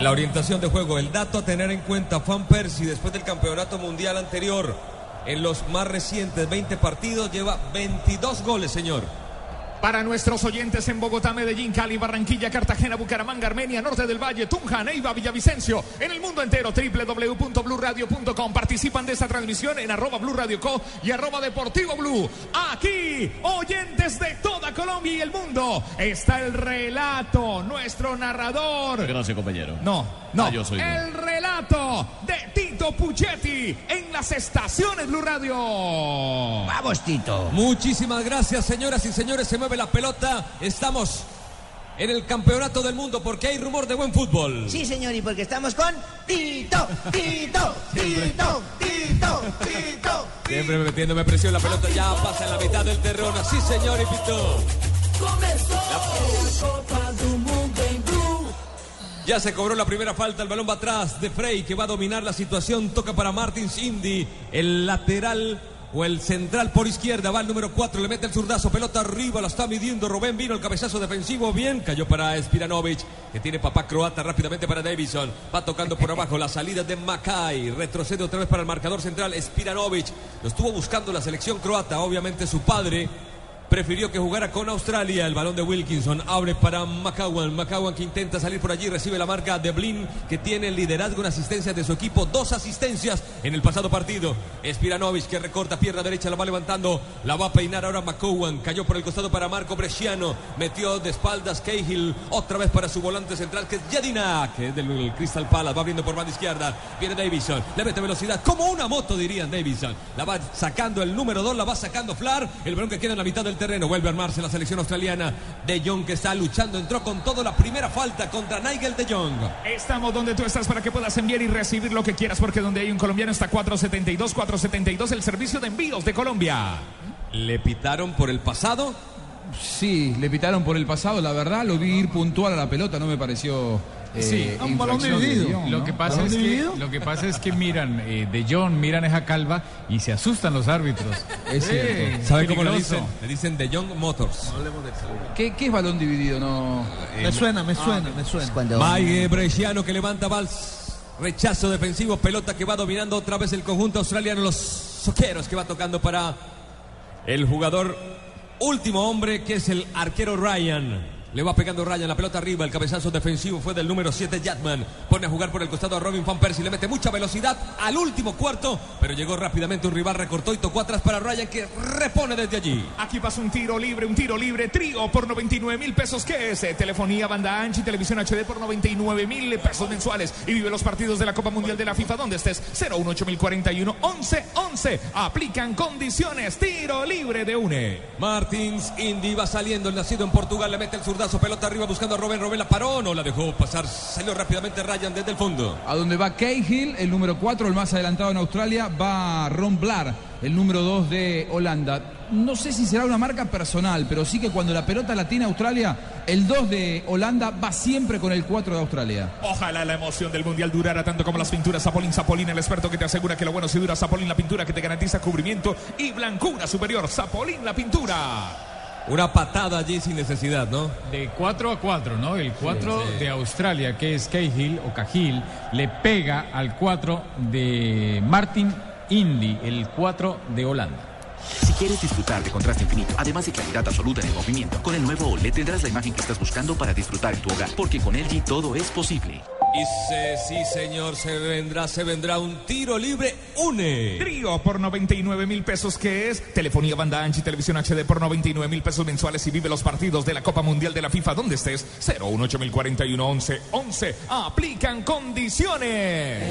La orientación de juego, el dato a tener en cuenta, Fan Persie después del campeonato mundial anterior, en los más recientes 20 partidos, lleva 22 goles, señor. Para nuestros oyentes en Bogotá, Medellín, Cali, Barranquilla, Cartagena, Bucaramanga, Armenia, Norte del Valle, Tunja, Neiva, Villavicencio, en el mundo entero, www.bluradio.com. Participan de esta transmisión en arroba Blue Radio Co y arroba Deportivo Blue. Aquí, oyentes de toda Colombia y el mundo, está el relato, nuestro narrador. Gracias, compañero. No, no, Ah, yo soy el relato de Tito Puchetti en las estaciones Blue Radio. Vamos, Tito. Muchísimas gracias, señoras y señores. Se mueve la pelota. Estamos en el campeonato del mundo porque hay rumor de buen fútbol. Sí, señor, y porque estamos con Tito, Tito, Tito, Tito, Tito. Siempre metiéndome presión la pelota. Ya pasa en la mitad del terreno. Sí, señor, y pitó. Ya se cobró la primera falta, el balón va atrás de Frey que va a dominar la situación, toca para Martins Indy, el lateral o el central por izquierda, va el número 4, le mete el zurdazo, pelota arriba, la está midiendo Rubén, vino el cabezazo defensivo, bien, cayó para Spiranovic, que tiene papá croata rápidamente para Davison, va tocando por abajo la salida de Mackay, retrocede otra vez para el marcador central, Spiranovic, lo estuvo buscando la selección croata, obviamente su padre, prefirió que jugara con Australia. El balón de Wilkinson abre para McCowan. McCowan que intenta salir por allí, recibe la marca de Blin, que tiene el liderazgo en asistencias de su equipo. Dos asistencias en el pasado partido. Spiranovic que recorta pierna derecha, la va levantando, la va a peinar ahora McCowan. Cayó por el costado para Marco Bresciano. Metió de espaldas Cahill. Otra vez para su volante central, que es Yadina, que es del Crystal Palace. Va abriendo por banda izquierda. Viene Davison. Le mete velocidad, como una moto, dirían Davison. La va sacando el número 2, la va sacando Flar. El balón que queda en la mitad del terreno. Vuelve a armarse la selección australiana. De Jong que está luchando. Entró con todo la primera falta contra Nigel De Jong. Estamos donde tú estás para que puedas enviar y recibir lo que quieras, porque donde hay un colombiano está 472, 472, el servicio de envíos de Colombia. ¿Le pitaron por el pasado? Sí, le pitaron por el pasado, la verdad, lo vi ir puntual a la pelota, no me pareció. Eh, Sí, un balón dividido. Lo que pasa es que lo que pasa es que miran eh, de John, miran esa calva y se asustan los árbitros. Es cierto. ¿Sabe cómo le peligroso. dicen? Le dicen De Jong Motors. ¿Qué, qué es balón dividido? No. Me suena, me suena, me suena. Cuando Mike Bresciano que levanta Vals. Rechazo defensivo, pelota que va dominando otra vez el conjunto australiano. Los soqueros que va tocando para el jugador último hombre que es el arquero Ryan. Le va pegando Ryan, la pelota arriba, el cabezazo defensivo fue del número 7 Jatman. Pone a jugar por el costado a Robin Van Persie, le mete mucha velocidad al último cuarto, pero llegó rápidamente un rival, recortó y tocó atrás para Ryan que repone desde allí. Aquí pasa un tiro libre, un tiro libre, trío por 99 mil pesos. ¿Qué es? Eh, Telefonía, banda ancha y televisión HD por 99 mil pesos mensuales. Y vive los partidos de la Copa Mundial de la FIFA donde estés. 018041 11 11. Aplican condiciones. Tiro libre de UNE. Martins Indy va saliendo, el nacido en Portugal, le mete el zurdazo, pelota arriba buscando a Robin, Robin la paró, no la dejó pasar, salió rápidamente Ryan desde el fondo. A donde va Cahill, el número 4, el más adelantado en Australia, va Ron Blar, el número 2 de Holanda. No sé si será una marca personal, pero sí que cuando la pelota la tiene Australia, el 2 de Holanda va siempre con el 4 de Australia. Ojalá la emoción del mundial durara tanto como las pinturas Zapolín Zapolín, el experto que te asegura que lo bueno si dura Zapolín la pintura que te garantiza cubrimiento y blancura superior. Zapolín la pintura. Una patada allí sin necesidad, ¿no? De 4 a 4, ¿no? El 4 de Australia, que es Cahill o Cahill, le pega al 4 de Martin Indy, el 4 de Holanda. Si quieres disfrutar de contraste infinito, además de claridad absoluta en el movimiento, con el nuevo OLED tendrás la imagen que estás buscando para disfrutar en tu hogar, porque con LG todo es posible. Y se, sí, señor, se vendrá, se vendrá un tiro libre, une. Trío por 99 mil pesos, que es telefonía banda ancha y televisión HD por 99 mil pesos mensuales y vive los partidos de la Copa Mundial de la FIFA donde estés. 018041 11 11. Aplican condiciones.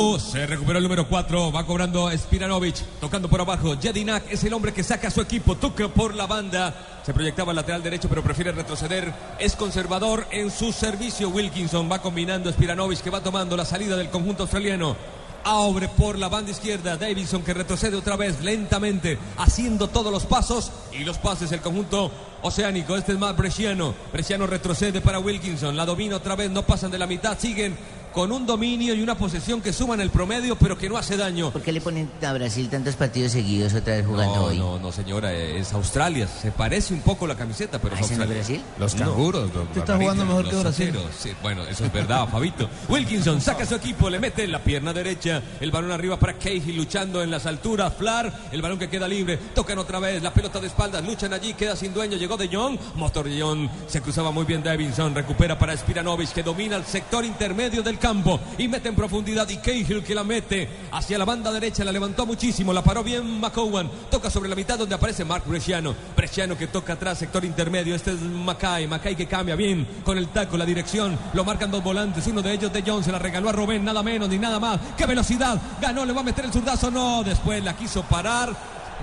Se recuperó el número 4, va cobrando Spiranovic, tocando por abajo. Jedinak es el hombre que saca a su equipo, toca por la banda. Se proyectaba al lateral derecho, pero prefiere retroceder. Es conservador en su servicio. Wilkinson va combinando Spiranovic, que va tomando la salida del conjunto australiano. Abre por la banda izquierda. Davidson que retrocede otra vez lentamente, haciendo todos los pasos y los pases. El conjunto oceánico. Este es más Bresciano. Bresciano retrocede para Wilkinson. La domina otra vez. No pasan de la mitad. Siguen con un dominio y una posesión que suman el promedio, pero que no hace daño. ¿Por qué le ponen a Brasil tantos partidos seguidos otra vez jugando No, hoy? no, no, señora, es Australia. Se parece un poco la camiseta, pero es ¿Ah, Australia. Brasil? Los No. canguros. Usted está jugando mejor que Brasil. sí, bueno, eso es verdad, Fabito. Wilkinson saca a su equipo, le mete en la pierna derecha. El balón arriba para Cahill luchando en las alturas. Flar, el balón que queda libre. Tocan otra vez, la pelota de espaldas. Luchan allí, queda sin dueño. Llegó De Jong. Motor De Jong. Se cruzaba muy bien Davidson. Recupera para Spiranovic, que domina el sector intermedio del campo. Y mete en profundidad. Y Cahill que la mete hacia la banda derecha. La levantó muchísimo. La paró bien McCowan. Toca sobre la mitad donde aparece Mark Bresciano. Bresciano que toca atrás, sector intermedio. Este es Mackay. Mackay que cambia bien con el taco, la dirección. Lo marcan dos volantes. Uno de ellos de John. Se la regaló a Robén. Nada menos ni nada más. ¡Qué velocidad! Ganó, le va a meter el zurdazo. No, después la quiso parar.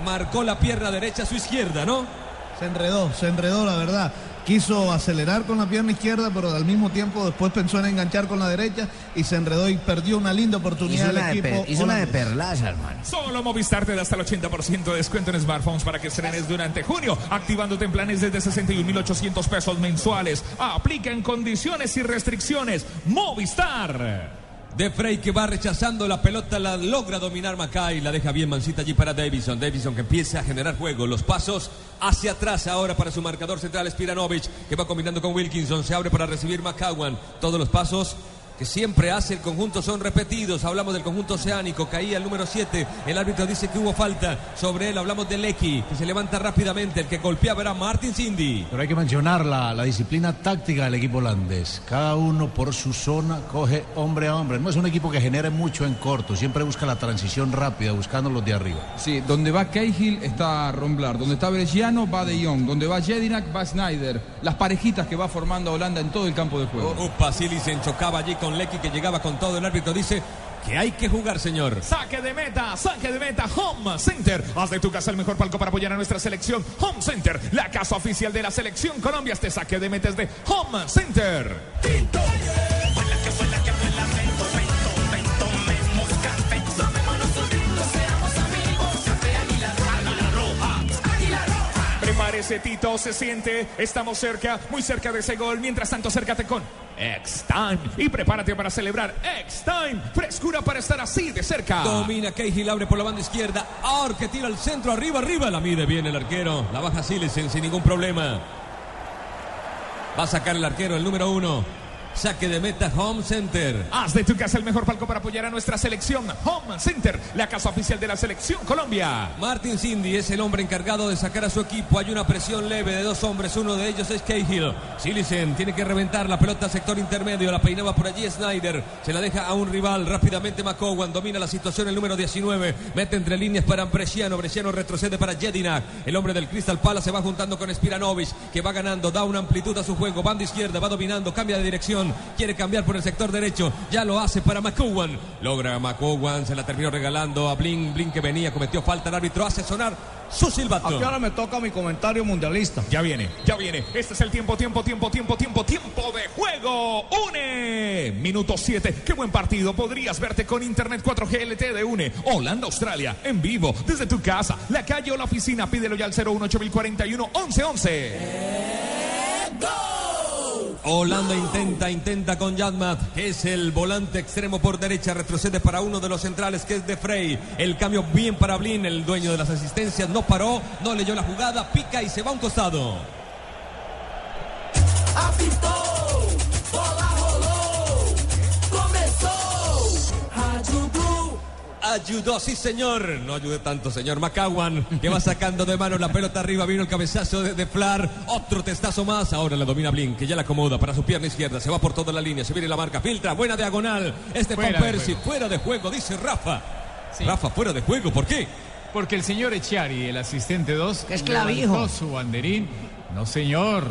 Marcó la pierna derecha a su izquierda, ¿no? Se enredó, se enredó, la verdad. Quiso acelerar con la pierna izquierda, pero al mismo tiempo después pensó en enganchar con la derecha y se enredó y perdió una linda oportunidad Hizo el una de equipo. per- hizo una de perlaza, hermano. Solo Movistar te da hasta el 80% de descuento en smartphones para que estrenes durante junio, activándote en planes desde 61.800 pesos mensuales. Aplica en condiciones y restricciones. Movistar. De Frey que va rechazando la pelota, la logra dominar Mackay, la deja bien mansita allí para Davison. Davison que empieza a generar juego. Los pasos hacia atrás ahora para su marcador central Spiranovic, que va combinando con Wilkinson. Se abre para recibir McCowan. Todos los pasos que siempre hace el conjunto son repetidos. Hablamos del conjunto oceánico, caía el número 7. El árbitro dice que hubo falta sobre él. Hablamos de Lecky, que se levanta rápidamente. El que golpeaba era Martin Cindy. Pero hay que mencionar la, la disciplina táctica del equipo holandés. Cada uno por su zona coge hombre a hombre. No es un equipo que genere mucho en corto, siempre busca la transición rápida, buscando los de arriba. Sí, donde va Cahill está Romblar, donde está Bresciano va De Jong, donde va Jedinak va Snyder. Las parejitas que va formando Holanda en todo el campo de juego. Upa, Silicen chocaba allí con Lecky que llegaba con todo. El árbitro dice que hay que jugar, señor. Saque de meta, saque de meta, Home Center. Haz de tu casa el mejor palco para apoyar a nuestra selección. Home Center, la casa oficial de la selección Colombia. Este saque de meta es de Home Center. Prepárese, Tito, se siente. Estamos cerca, muy cerca de ese gol. Mientras tanto, acércate con X-Time y prepárate para celebrar X-Time. Frescura para estar así de cerca. Domina Cahill, abre por la banda izquierda. Ahora que tira al centro, arriba, arriba. La mide bien el arquero. La baja Silicen sin ningún problema. Va a sacar el arquero, el número uno. Saque de meta Home Center. Haz de tu casa el mejor palco para apoyar a nuestra selección. Home Center, la casa oficial de la selección Colombia. Martin Cindy es el hombre encargado de sacar a su equipo. Hay una presión leve de dos hombres. Uno de ellos es Cahill. Silicen tiene que reventar la pelota sector intermedio. La peinaba por allí Snyder. Se la deja a un rival. Rápidamente McCowan domina la situación. El número 19 mete entre líneas para Bresciano. Bresciano retrocede para Jedinak. El hombre del Crystal Palace se va juntando con Spiranovic que va ganando. Da una amplitud a su juego. Banda izquierda va dominando. Cambia de dirección. Quiere cambiar por el sector derecho. Ya lo hace para McCowan. Logra McCowan. Se la terminó regalando a Blin. Blin que venía. Cometió falta. El árbitro hace sonar su silbato. Aquí ahora me toca mi comentario mundialista. Ya viene, ya viene. Este es el tiempo, tiempo, tiempo, tiempo, tiempo, tiempo de juego. Une. Minuto 7. Qué buen partido. Podrías verte con Internet 4G LTE de Une. Holanda, Australia. En vivo. Desde tu casa, la calle o la oficina. Pídelo ya al 01841 1111. Holanda intenta, intenta con Yadmat, que es el volante extremo por derecha, retrocede para uno de los centrales, que es de Frey. El cambio bien para Blin, el dueño de las asistencias, no paró, no leyó la jugada, pica y se va a un costado. Ayudó, sí señor. No ayude tanto, señor McCowan, que va sacando de mano la pelota arriba. Vino el cabezazo de, de Flar. Otro testazo más. Ahora la domina Blin, que ya la acomoda para su pierna izquierda. Se va por toda la línea. Se viene la marca. Filtra. Buena diagonal. Este Fuera de juego. Fuera de juego, dice Rafa. Rafa, fuera de juego. ¿Por qué? Porque el señor Echiari, el asistente 2, Que es clavijo. su banderín. No, señor.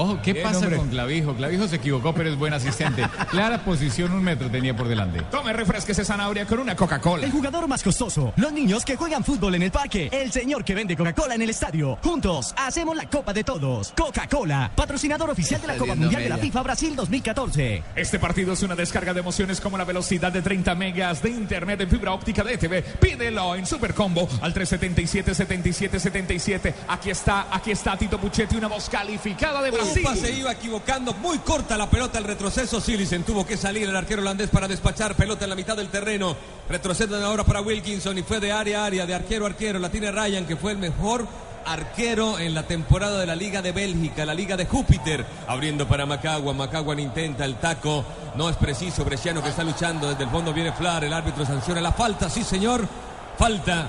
Ojo, ¿qué Bien, pasa hombre. con Clavijo? Clavijo se equivocó, pero es buen asistente. Clara posición, un metro tenía por delante. Tome refresques zanahoria con una Coca-Cola. El jugador más costoso, los niños que juegan fútbol en el parque, el señor que vende Coca-Cola en el estadio. Juntos hacemos la Copa de Todos. Coca-Cola, patrocinador oficial de la Copa Mundial de la. FIFA Brasil 2014. Este partido es una descarga de emociones como la velocidad de 30 megas de internet en fibra óptica de ETV. Pídelo en Supercombo al 377-7777. Aquí está, aquí está Tito Puchetti, una voz calificada de Brasil. Se iba equivocando, muy corta la pelota, el retroceso. Silicen tuvo que salir el arquero holandés para despachar pelota en la mitad del terreno. Retroceden ahora para Wilkinson y fue de área a área, de arquero a arquero. La tiene Ryan, que fue el mejor arquero en la temporada de la Liga de Bélgica, la Liga de Júpiter. Abriendo para Macagua, Macagua intenta el taco. No es preciso, Bresciano que está luchando. Desde el fondo viene Flar, el árbitro sanciona la falta, sí señor. Falta.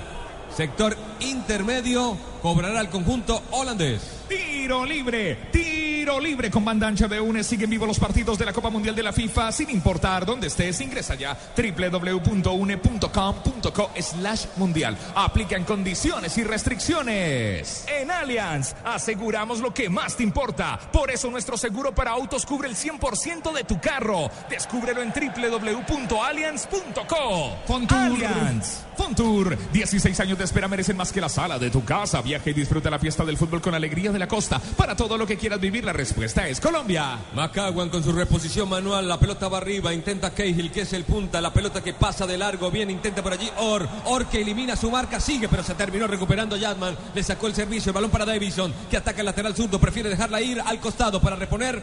Sector intermedio, cobrará el conjunto holandés. Tiro libre, tiro libre con banda ancha de UNE. Siguen vivos los partidos de la Copa Mundial de la FIFA. Sin importar dónde estés, ingresa ya www.une.com.co slash mundial. Aplican condiciones y restricciones. En Allianz aseguramos lo que más te importa. Por eso nuestro seguro para autos cubre el 100% de tu carro. Descúbrelo en www.allianz.co. Allianz. Fontour, 16 años de espera merecen más que la sala de tu casa. Viaja y disfruta la fiesta del fútbol con alegría de la costa. Para todo lo que quieras vivir, la respuesta es Colombia. Macaguan con su reposición manual, la pelota va arriba, intenta Cahill, que es el punta, la pelota que pasa de largo, bien, intenta por allí Or, Or que elimina su marca, sigue, pero se terminó recuperando Yadman, le sacó el servicio, el balón para Davison, que ataca el lateral zurdo, prefiere dejarla ir al costado para reponer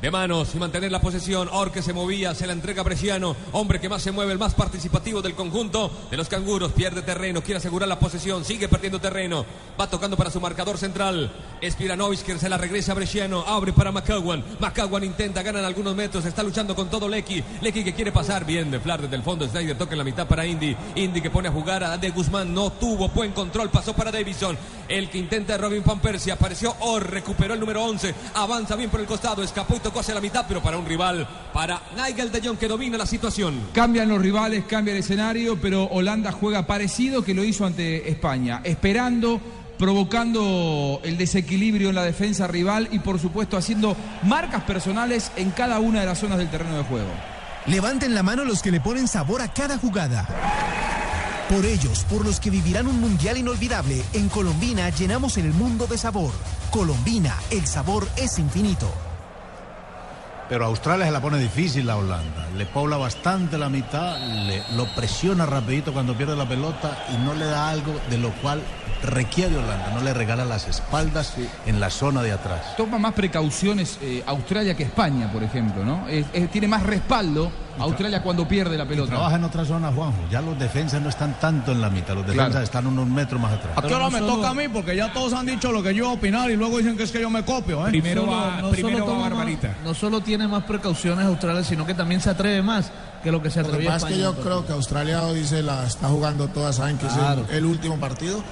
de manos y mantener la posesión. Or que se movía, se la entrega a Bresciano, hombre que más se mueve, el más participativo del conjunto de los canguros. Pierde terreno, quiere asegurar la posesión, sigue perdiendo terreno. Va tocando para su marcador central. Spiranovic que se la regresa a Bresciano, abre para Macaguan. Macaguan intenta, ganan algunos metros, está luchando con todo Lecky. Lecky que quiere pasar bien de Flar desde el fondo. Snyder toca en la mitad para Indy. Indy que pone a jugar a De Guzmán, no tuvo buen control, pasó para Davison. El que intenta Robin Van Persie, apareció Or, recuperó el número 11, avanza bien por el costado, escapó y tocó hacia la mitad, pero para un rival, para Nigel de Jong que domina la situación. Cambian los rivales, cambia el escenario, pero Holanda juega parecido que lo hizo ante España, esperando, provocando el desequilibrio en la defensa rival y por supuesto haciendo marcas personales en cada una de las zonas del terreno de juego. Levanten la mano los que le ponen sabor a cada jugada. Por ellos, por los que vivirán un mundial inolvidable, en Colombina llenamos el mundo de sabor. Colombina, el sabor es infinito. Pero Australia se la pone difícil la Holanda. Le pobla bastante la mitad, le, lo presiona rapidito cuando pierde la pelota y no le da algo de lo cual requiere Holanda. No le regala las espaldas en la zona de atrás. Toma más precauciones eh, Australia que España, por ejemplo, ¿no? Es- es- tiene más respaldo Australia cuando pierde la pelota. Trabaja en otra zona, Juanjo. Ya los defensas no están tanto en la mitad. Los defensas Claro. están unos metros más atrás. ¿A qué hora me toca a mí? Porque ya todos han dicho lo que yo iba a opinar y luego dicen que es que yo me copio, ¿eh? Primero Solo- va, no primero va Barbarita. No solo tiene más precauciones Australia, sino que también se atreve más que lo que se Lo que atrevía pasa es que yo creo que Australia hoy se la está jugando toda, saben que Claro. es el, el último partido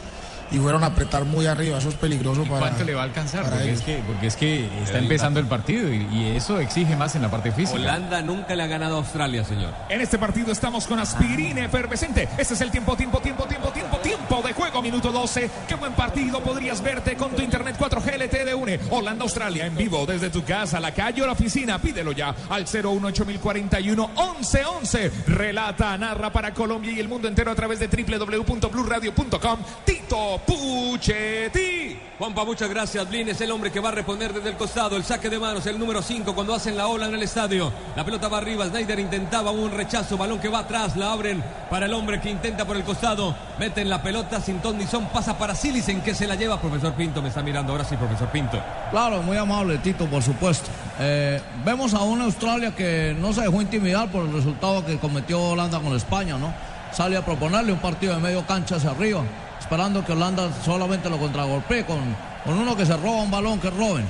y fueron a apretar muy arriba, eso es peligroso para ¿Cuánto le va a alcanzar? Porque ellos. es, que, porque es que está empezando el partido y, y eso exige más en la parte física. Holanda nunca le ha ganado a Australia, señor. En este partido estamos con aspirina efervescente. Este es el tiempo, tiempo, tiempo, tiempo, tiempo, tiempo de juego. Minuto 12. Qué buen partido podrías verte con tu internet 4G LTE de UNE. Holanda, Australia en vivo desde tu casa, la calle o la oficina. Pídelo ya al 018041 1111. Relata, narra para Colombia y el mundo entero a través de www.bluradio.com. Tito Puchetti. Juanpa, muchas gracias. Blin es el hombre que va a responder desde el costado. El saque de manos, el número 5, cuando hacen la ola en el estadio. La pelota va arriba. Snyder intentaba un rechazo. Balón que va atrás. La abren para el hombre que intenta por el costado. Meten la pelota. Sin ton ni son. Pasa para Silicen que se la lleva. Profesor Pinto me está mirando. Ahora sí, profesor Pinto. Claro, muy amable, Tito, por supuesto. Eh, vemos a una Australia que no se dejó intimidar por el resultado que cometió Holanda con España, ¿no? Sale a proponerle un partido de medio cancha hacia arriba, esperando que Holanda solamente lo contragolpee con, con uno que se roba un balón que roben.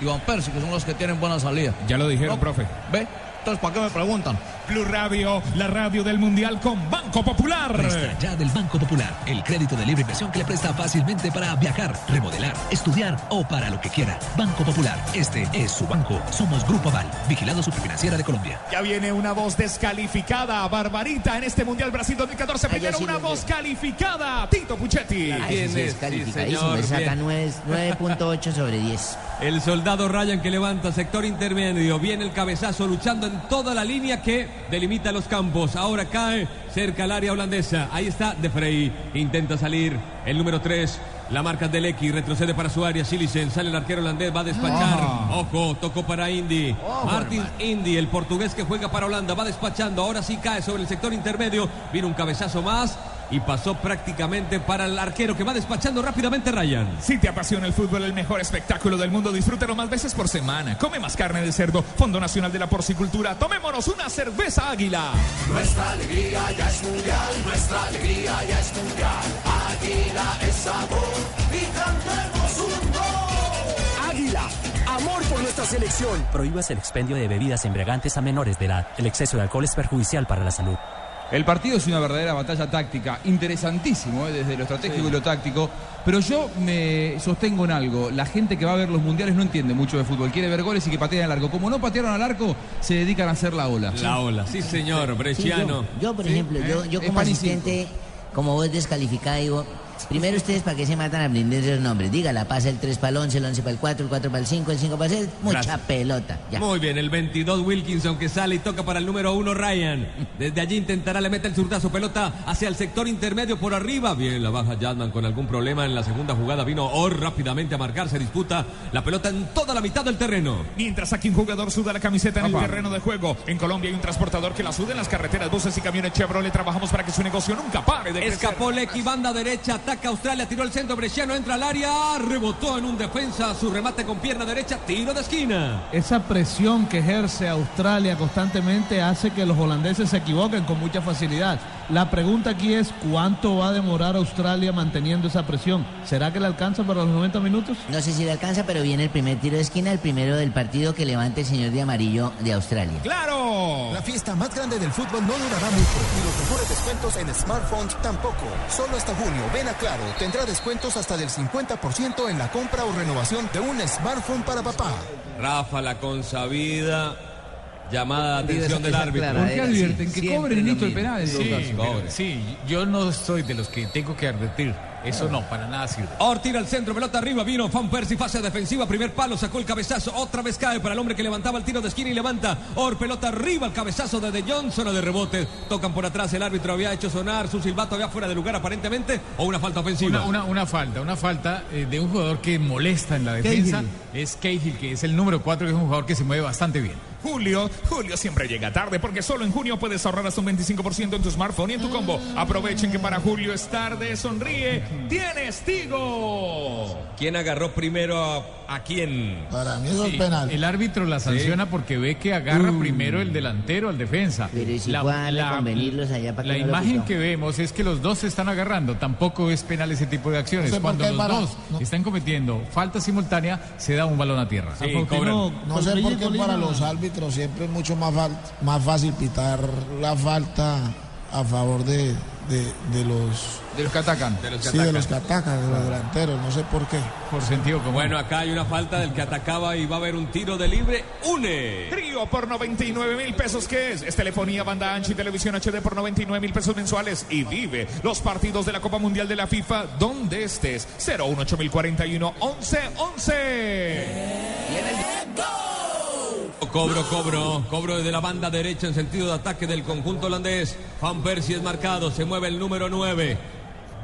Y Van Persie, que son los que tienen buena salida. Ya lo dijeron, No, profe. ¿Ve? Entonces, ¿para qué me preguntan? Blue Radio, la radio del Mundial con Banco Popular. Presta ya del Banco Popular, el crédito de libre inversión que le presta fácilmente para viajar, remodelar, estudiar o para lo que quiera. Banco Popular, este es su banco. Somos Grupo Aval, vigilado superfinanciera de Colombia. Ya viene una voz descalificada, Barbarita, en este Mundial Brasil 2014. Ay, Primero sí, una voz calificada, Tito Puchetti. Ay, sí, sí, es calificadísimo. Le saca nueve- 9.8 sobre 10. El soldado Ryan que levanta sector intermedio. Viene el cabezazo luchando en toda la línea que delimita los campos. Ahora cae cerca al área holandesa. Ahí está De Frey. Intenta salir el número 3. La marca del X retrocede para su área. Silicen sale el arquero holandés. Va a despachar. Ojo, tocó para Indy. Martins Indy, el portugués que juega para Holanda. Va despachando. Ahora sí cae sobre el sector intermedio. Viene un cabezazo más. Y pasó prácticamente para el arquero que va despachando rápidamente Ryan. Si te apasiona el fútbol, el mejor espectáculo del mundo, disfrútalo más veces por semana. Come más carne de cerdo. Fondo Nacional de la Porcicultura. Tomémonos una cerveza águila. Nuestra alegría ya es mundial, nuestra alegría ya es mundial. Águila es sabor y cantemos un gol. Águila, amor por nuestra selección. Prohíbas el expendio de bebidas embriagantes a menores de edad. El exceso de alcohol es perjudicial para la salud. El partido es una verdadera batalla táctica, interesantísimo ¿eh? desde lo estratégico y lo táctico, pero yo me sostengo en algo, la gente que va a ver los mundiales no entiende mucho de fútbol, quiere ver goles y que pateen al arco. Como no patearon al arco, se dedican a hacer la ola. La ola, sí señor, Sí, Bresciano. yo, yo, por Sí, ejemplo, yo, eh, como asistente, como voz descalificada, digo, primero ustedes para qué se matan a aprender esos nombres. Dígala, pasa el 3 para el 11, el 11 para el 4, el 4 para el 5, el 5 para el 6, mucha Gracias. pelota. Ya. Muy bien, el 22 Wilkinson que sale y toca para el número 1 Ryan. Desde allí intentará, le mete el zurdazo, pelota hacia el sector intermedio por arriba. Bien, la baja Jadman con algún problema en la segunda jugada. Vino Or rápidamente a marcar, se disputa la pelota en toda la mitad del terreno. Mientras aquí un jugador suda la camiseta en el Papá. terreno de juego. En Colombia hay un transportador que la suda en las carreteras, buses y camiones Chevrolet. Trabajamos para que su negocio nunca pare de crecer. Escapó Lecky, banda derecha, ataca Australia, tiró el centro, Bresciano entra al área, rebotó en un defensa, su remate con pierna derecha, tiro de esquina. Esa presión que ejerce Australia constantemente hace que los holandeses se equivoquen con mucha facilidad. La pregunta aquí es cuánto va a demorar Australia manteniendo esa presión. ¿Será que le alcanza para los 90 minutos? No sé si le alcanza, pero viene el primer tiro de esquina, el primero del partido que levante el señor de amarillo de Australia. ¡Claro! La fiesta más grande del fútbol no durará mucho y los mejores descuentos en smartphones tampoco. Solo hasta junio, ven a Claro, tendrá descuentos hasta del 50% en la compra o renovación de un smartphone para papá. Rafa, la consabida llamada de atención del árbitro. clara, ¿Por qué eh, advierten? sí, que cobren listo el penal. Sí, pero- sí, yo no estoy de los que tengo que advertir. Eso no, para nada sirve. Or tira al centro, pelota arriba, vino Van Persie, fase defensiva, primer palo, sacó el cabezazo, otra vez cae para el hombre que levantaba el tiro de esquina y levanta. Or, pelota arriba, el cabezazo de De Jong, zona de rebote, tocan por atrás, el árbitro había hecho sonar su silbato, había fuera de lugar aparentemente, o una falta ofensiva. Una, una- una falta, una falta eh, de un jugador que molesta en la defensa. Cahill. Es Cahill, que es el número 4, que es un jugador que se mueve bastante bien. Julio, Julio siempre llega tarde porque solo en junio puedes ahorrar hasta un 25% en tu smartphone y en tu combo. Aprovechen que para Julio es tarde, sonríe, tienes Tigo. ¿Quién agarró primero a, a quién? Para mí Sí, El árbitro la sanciona porque ve que agarra primero el delantero al defensa. Pero ¿y si fue a darle convenirlos allá para la que no imagen que vemos es que los dos se están agarrando. Tampoco es penal ese tipo de acciones. No sé por Cuando los para- dos están cometiendo falta simultánea, se da un balón a tierra. No sé por qué para los árbitros siempre es mucho más, más fácil pitar la falta a favor de, de, de los... De los que atacan. De los que sí, de atacan. los que atacan, de los delanteros, no sé por qué. Por sentido común. Bueno, acá hay una falta del que atacaba y va a haber un tiro de libre. ¡Une! Trío por 99 mil pesos, ¿qué es? Es telefonía, banda ancha y televisión HD por 99 mil pesos mensuales. Y vive los partidos de la Copa Mundial de la FIFA donde estés. 018041 11 Cobro, cobro, cobro desde la banda derecha en sentido de ataque del conjunto holandés. Van Persie es marcado, se mueve el número 9.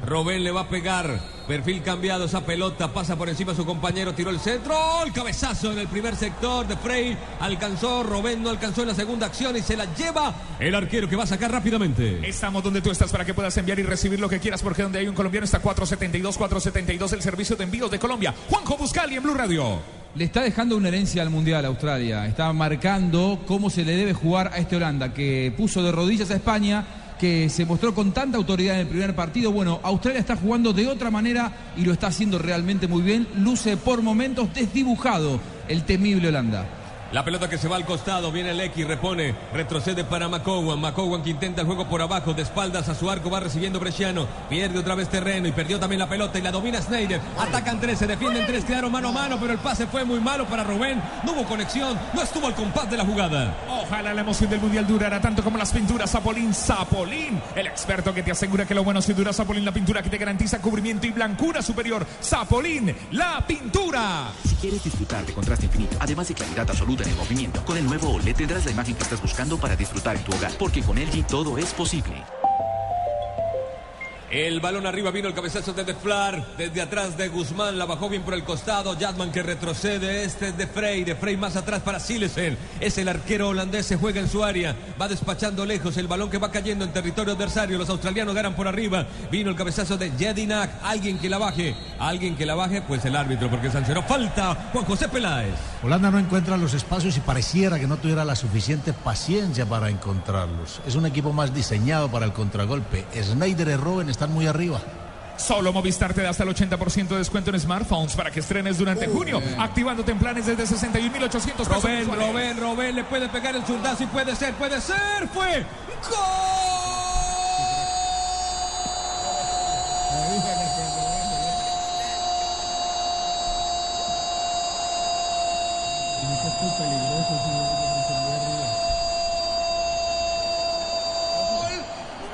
Robén le va a pegar, perfil cambiado, esa pelota pasa por encima de su compañero, tiró el centro, el cabezazo en el primer sector de Frey, alcanzó, Robén no alcanzó en la segunda acción y se la lleva el arquero que va a sacar rápidamente. Estamos donde tú estás para que puedas enviar y recibir lo que quieras, porque donde hay un colombiano está 472, 472, el servicio de envíos de Colombia. Juanjo Buscali en Blue Radio. Le está dejando una herencia al Mundial a Australia. Está marcando cómo se le debe jugar a este Holanda, que puso de rodillas a España, que se mostró con tanta autoridad en el primer partido. Bueno, Australia está jugando de otra manera y lo está haciendo realmente muy bien. Luce por momentos desdibujado el temible Holanda. La pelota que se va al costado, viene el X, repone, retrocede para Macowan. Macowan que intenta el juego por abajo, de espaldas a su arco, va recibiendo Bresciano. Pierde otra vez terreno y perdió también la pelota y la domina Snyder. Atacan tres, se defienden tres, quedaron mano a mano, pero el pase fue muy malo para Rubén. No hubo conexión, no estuvo al compás de la jugada. Ojalá la emoción del mundial durara tanto como las pinturas Zapolín. Zapolín, el experto que te asegura que lo bueno si dura Zapolín, la pintura que te garantiza cubrimiento y blancura superior. Zapolín, la pintura. Si quieres disfrutar de contraste infinito, además de claridad absoluta en el movimiento, con el nuevo OLED tendrás la imagen que estás buscando para disfrutar en tu hogar, porque con LG todo es posible. El balón arriba vino el cabezazo de Deflar. Desde atrás de Guzmán la bajó bien por el costado. Jadman que retrocede. Este es de Frey. De Frey más atrás para Silesen. Es el arquero holandés. Se juega en su área. Va despachando lejos. El balón que va cayendo en territorio adversario. Los australianos ganan por arriba. Vino el cabezazo de Jedinak. Alguien que la baje. Alguien que la baje. Pues el árbitro porque sancionó. Falta Juan José Peláez. Holanda no encuentra los espacios y pareciera que no tuviera la suficiente paciencia para encontrarlos. Es un equipo más diseñado para el contragolpe. Snyder y Robben están muy arriba. Solo Movistar te da hasta el 80% de descuento en smartphones para que estrenes durante junio, activándote en planes desde 61.800 pesos. Robén. Robén, Robén. Le puede pegar el zurdazo y puede ser, puede ser. Fue.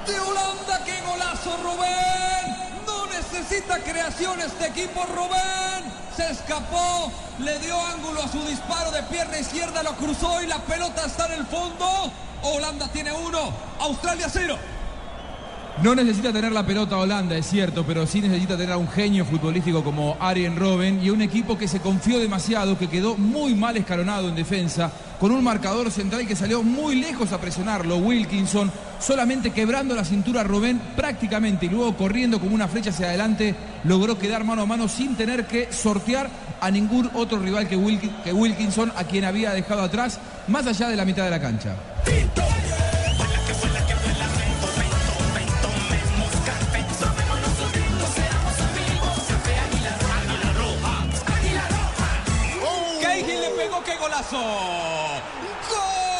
De Holanda, qué golazo Rubén. No necesita creación este equipo Rubén. Se escapó, le dio ángulo a su disparo de pierna izquierda, lo cruzó y la pelota está en el fondo. Holanda tiene uno, Australia cero. No necesita tener la pelota Holanda, es cierto, pero sí necesita tener a un genio futbolístico como Arjen Robben y un equipo que se confió demasiado, que quedó muy mal escalonado en defensa, con un marcador central que salió muy lejos a presionarlo, Wilkinson, solamente quebrando la cintura a Robben prácticamente y luego corriendo como una flecha hacia adelante, logró quedar mano a mano sin tener que sortear a ningún otro rival que, Wilki- que Wilkinson, a quien había dejado atrás, más allá de la mitad de la cancha. Pegó, qué golazo.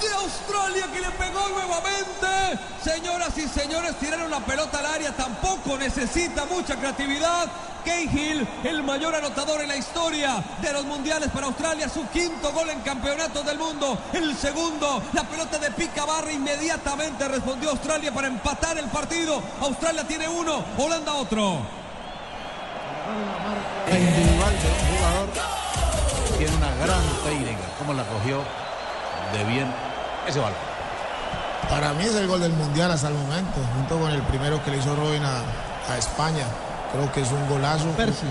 de Australia que le pegó nuevamente. Señoras y señores, tiraron la pelota al área, necesita mucha creatividad. Cahill, el mayor anotador en la historia de los mundiales para Australia, su quinto gol en campeonato del mundo. El segundo, la pelota de Pica Barra inmediatamente respondió Australia para empatar el partido. Australia tiene uno, Holanda otro. La individual de un jugador tiene una gran técnica. Cómo la cogió de bien ese balón. Para mí es el gol del mundial hasta el momento, junto con el primero que le hizo Robin a, a España. Creo que es un golazo. Percy,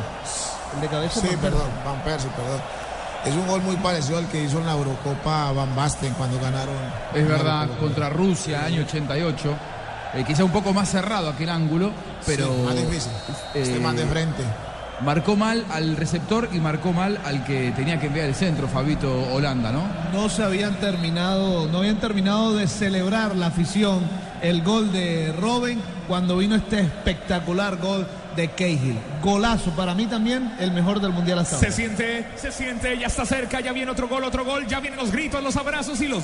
el de cabeza. Sí, Van perdón. Van Persie, perdón. Es un gol muy parecido al que hizo en la Eurocopa Van Basten cuando ganaron. Es verdad, contra Rusia, año 88. eh, quizá un poco más cerrado aquel ángulo, pero. Sí, más difícil. Este eh, más de frente. Marcó mal al receptor y marcó mal al que tenía que enviar el centro, Fabito Holanda, ¿no? No se habían terminado, no habían terminado de celebrar la afición el gol de Robin cuando vino este espectacular gol de Cahill. Golazo, para mí también el mejor del mundial hasta Se ahora. siente, se siente, ya está cerca, ya viene otro gol, otro gol, ya vienen los gritos, los abrazos y los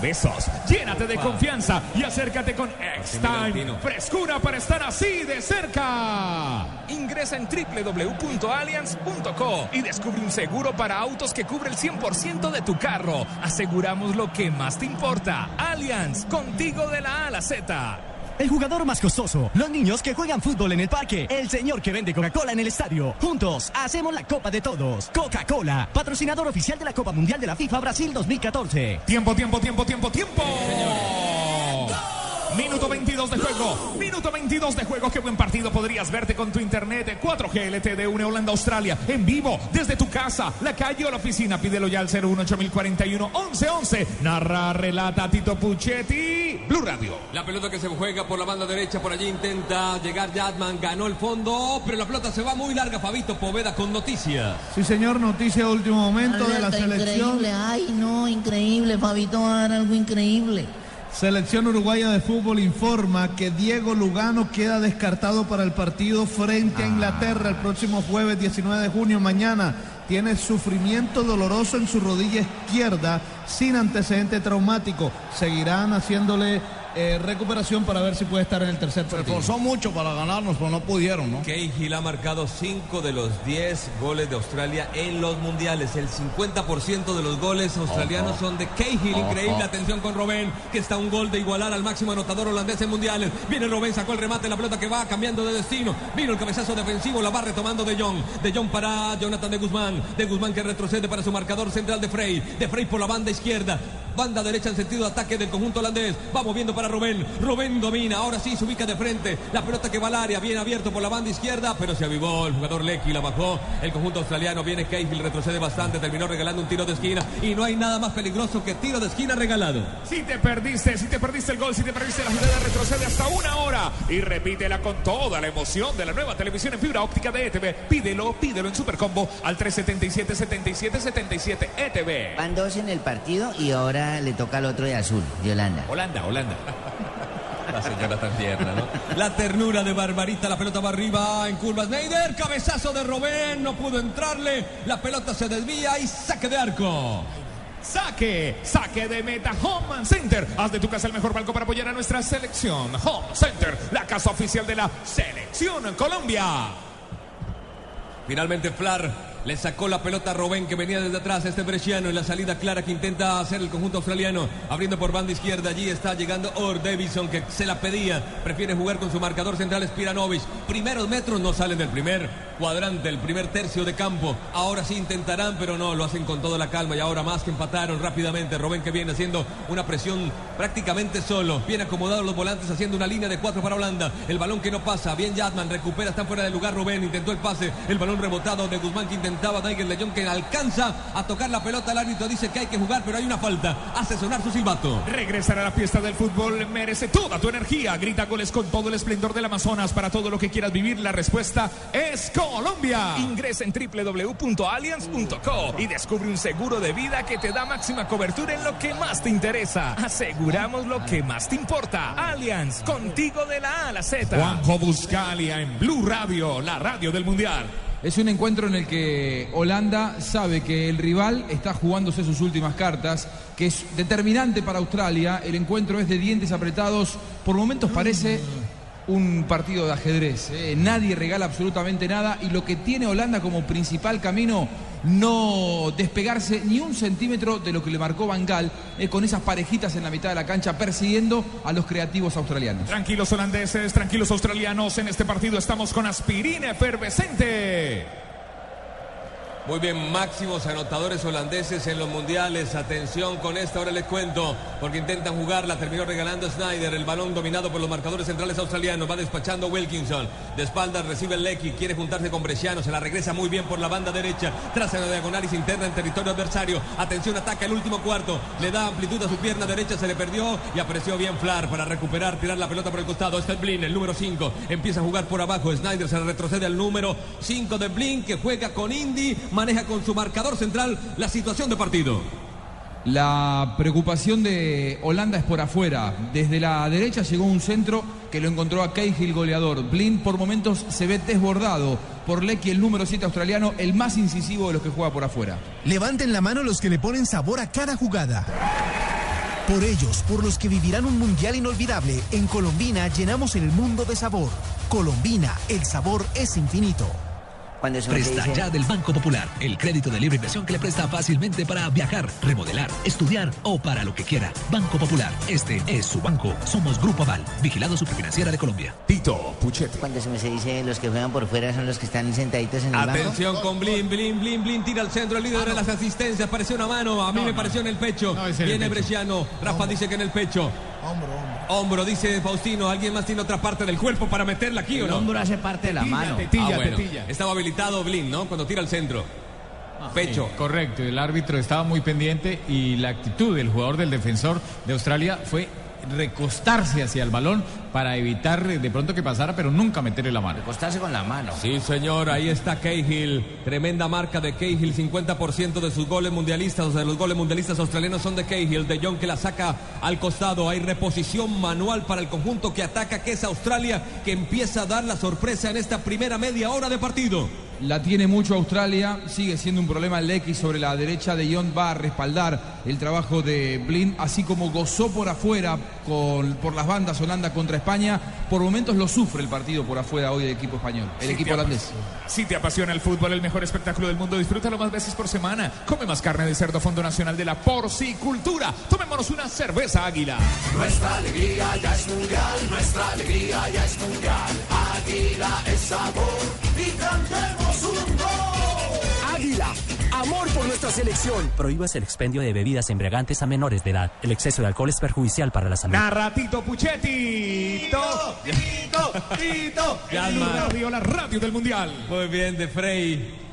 besos. Llénate de confianza y acércate con X-Time. Frescura para estar así de cerca. Ingresa en www.allianz.co y descubre un seguro para autos que cubre el 100% de tu carro. Aseguramos lo que más te importa. Allianz, contigo de la A a la Z. El jugador más costoso, los niños que juegan fútbol en el parque, el señor que vende Coca-Cola en el estadio. Juntos hacemos la Copa de Todos. Coca-Cola, patrocinador oficial de la Copa Mundial de la FIFA Brasil 2014. Tiempo, tiempo, tiempo, tiempo, tiempo. Minuto 22 de juego. Minuto 22 de juego. Qué buen partido podrías verte con tu internet 4G LTE Une Holanda Australia en vivo desde tu casa, la calle o la oficina. Pídelo ya al 018041 1111. Narra, relata Tito Puchetti. Blue Radio. La pelota que se juega por la banda derecha, por allí intenta llegar Jadman, ganó el fondo, pero la pelota se va muy larga, Fabito Poveda con noticias. Sí, señor, noticia de último momento de la selección. increíble. Ay, no, No, increíble, Fabito va a dar algo increíble. Selección uruguaya de fútbol informa que Diego Lugano queda descartado para el partido frente a Inglaterra el próximo jueves 19 de junio, mañana. Tiene sufrimiento doloroso en su rodilla izquierda sin antecedente traumático. Seguirán haciéndole eh, recuperación para ver si puede estar en el tercer Se partido. esforzó mucho para ganarnos, pero no pudieron, ¿no? Cahill ha marcado 5 de los 10 goles de Australia en los mundiales. El 50% de los goles australianos Ojo. son de Cahill. Ojo. Increíble. Atención con Robén, que está a un gol de igualar al máximo anotador holandés en mundiales. Viene Robén, sacó el remate, la pelota que va cambiando de destino. Vino el cabezazo defensivo, la va retomando de Jong. De Jong para Jonathan de Guzmán. De Guzmán que retrocede para su marcador central de Frey. De Frey por la banda izquierda. Banda derecha en sentido de ataque del conjunto holandés. Va moviendo para Robén. Robén domina. Ahora sí se ubica de frente. La pelota que va al área. Bien abierto por la banda izquierda. Pero se avivó el jugador Lecky. La bajó. El conjunto australiano. Viene Cahill. Retrocede bastante. Terminó regalando un tiro de esquina. Y no hay nada más peligroso que tiro de esquina regalado. Si te perdiste, si te perdiste el gol, si te perdiste la jugada, retrocede hasta una hora y repítela con toda la emoción de la nueva televisión en fibra óptica de ETV. Pídelo, pídelo en Supercombo al 377-7777 ETV. Van dos en el partido y ahora le toca al otro de azul, de Holanda. Holanda, Holanda. La señora tan tierna, ¿no? La ternura de Barbarita, la pelota va arriba en curva. Snyder, cabezazo de Robén, no pudo entrarle. La pelota se desvía y saque de arco. Saque, saque de meta Home Center. Haz de tu casa el mejor banco para apoyar a nuestra selección. Home Center, la casa oficial de la selección Colombia. Finalmente Flar le sacó la pelota a Robén que venía desde atrás. Este Bresciano en la salida clara que intenta hacer el conjunto australiano. Abriendo por banda izquierda. Allí está llegando Or Davison que se la pedía. Prefiere jugar con su marcador central Spiranovic. Primeros metros no salen del primer cuadrante, el primer tercio de campo. Ahora sí intentarán, pero no, lo hacen con toda la calma. Y ahora más que empataron rápidamente. Robén que viene haciendo una presión prácticamente solo. Bien acomodados los volantes haciendo una línea de cuatro para Holanda. El balón que no pasa. Bien Yatman recupera, está fuera de lugar Robén. Intentó el pase. El balón rebotado de Guzmán que intentaba de Jong que alcanza a tocar la pelota. El árbitro dice que hay que jugar, pero hay una falta. Hace sonar su silbato. Regresar a la fiesta del fútbol merece toda tu energía. Grita goles con todo el esplendor del Amazonas. Para todo lo que quieras vivir, la respuesta es Colombia. Ingresa en www.allianz.co y descubre un seguro de vida que te da máxima cobertura en lo que más te interesa. Aseguramos lo que más te importa. Allianz, contigo de la A a la Z. Juanjo Buscalia en Blue Radio, la radio del Mundial. Es un encuentro en el que Holanda sabe que el rival está jugándose sus últimas cartas, que es determinante para Australia. El encuentro es de dientes apretados. Por momentos parece un partido de ajedrez. ¿eh? Nadie regala absolutamente nada y lo que tiene Holanda como principal camino no despegarse ni un centímetro de lo que le marcó Van Gaal eh, con esas parejitas en la mitad de la cancha persiguiendo a los creativos australianos. Tranquilos holandeses, tranquilos australianos, en este partido estamos con aspirina efervescente. Muy bien, máximos anotadores holandeses en los mundiales. Atención con esta, ahora les cuento, porque intentan jugar, la terminó regalando Snyder. El balón dominado por los marcadores centrales australianos. Va despachando Wilkinson. De espaldas recibe el Lecky, quiere juntarse con Bresciano. Se la regresa muy bien por la banda derecha. Traza la diagonalis interna en territorio adversario. Atención, ataca el último cuarto. Le da amplitud a su pierna derecha, se le perdió y apareció bien Flar para recuperar, tirar la pelota por el costado. Está el Blin, el número 5. Empieza a jugar por abajo. Snyder se retrocede al número 5 de Blin, que juega con Indy maneja con su marcador central la situación de partido. La preocupación de Holanda es por afuera. Desde la derecha llegó un centro que lo encontró a Cahill goleador. Blin por momentos se ve desbordado por Lecky, el número 7 australiano, el más incisivo de los que juega por afuera. Levanten la mano los que le ponen sabor a cada jugada. Por ellos, por los que vivirán un mundial inolvidable, en Colombina llenamos el mundo de sabor. Colombina, el sabor es infinito. Cuando eso Presta dice- ya del Banco Popular, el crédito de libre inversión que le presta fácilmente para viajar, remodelar, estudiar o para lo que quiera. Banco Popular, este es su banco. Somos Grupo Aval, vigilado superfinanciera de Colombia. Tito Puchetti. Cuando se me se dice los que juegan por fuera son los que están sentaditos en el banco. Atención con Blin, Blin, Blin, Blin, tira al centro, el líder de las asistencias, pareció una mano, a mí me pareció en el pecho. el Viene pecho. Bresciano, Rafa dice que en el pecho. Hombro, hombro. Hombro, dice Faustino, ¿alguien más tiene otra parte del cuerpo para meterla aquí o El no? hombro hace parte de la Tetilla, mano. tetilla, Ah, bueno. tetilla. Estaba habilitado Blin, ¿no? Cuando tira al centro. Pecho. Sí, correcto, el árbitro estaba muy pendiente y la actitud del jugador del defensor de Australia fue recostarse hacia el balón para evitar de pronto que pasara, pero nunca meterle la mano. Recostarse con la mano. Sí, señor, ahí está Cahill. Tremenda marca de Cahill. 50% de sus goles mundialistas, o sea, los goles mundialistas australianos son de Cahill. De Jong que la saca al costado. Hay reposición manual para el conjunto que ataca, que es Australia, que empieza a dar la sorpresa en esta primera media hora de partido. La tiene mucho Australia, sigue siendo un problema el X sobre la derecha de John va a respaldar el trabajo de Blind, así como gozó por afuera con, por las bandas Holanda contra España, por momentos lo sufre el partido por afuera hoy del equipo español, el equipo holandés. Si te apasiona el fútbol, el mejor espectáculo del mundo, disfrútalo más veces por semana. Come más carne de cerdo, Fondo Nacional de la Porcicultura. Tomémonos una cerveza águila. Nuestra alegría ya es mundial, nuestra alegría ya es mundial. Águila es sabor y cantemos un gol. Águila, amor por nuestra selección. Prohíbas el expendio de bebidas embriagantes a menores de edad. El exceso de alcohol es perjudicial para la salud. Narratito Puchetti. Tito, Tito, Tito. Radio, la radio del mundial. Muy bien, de Frey.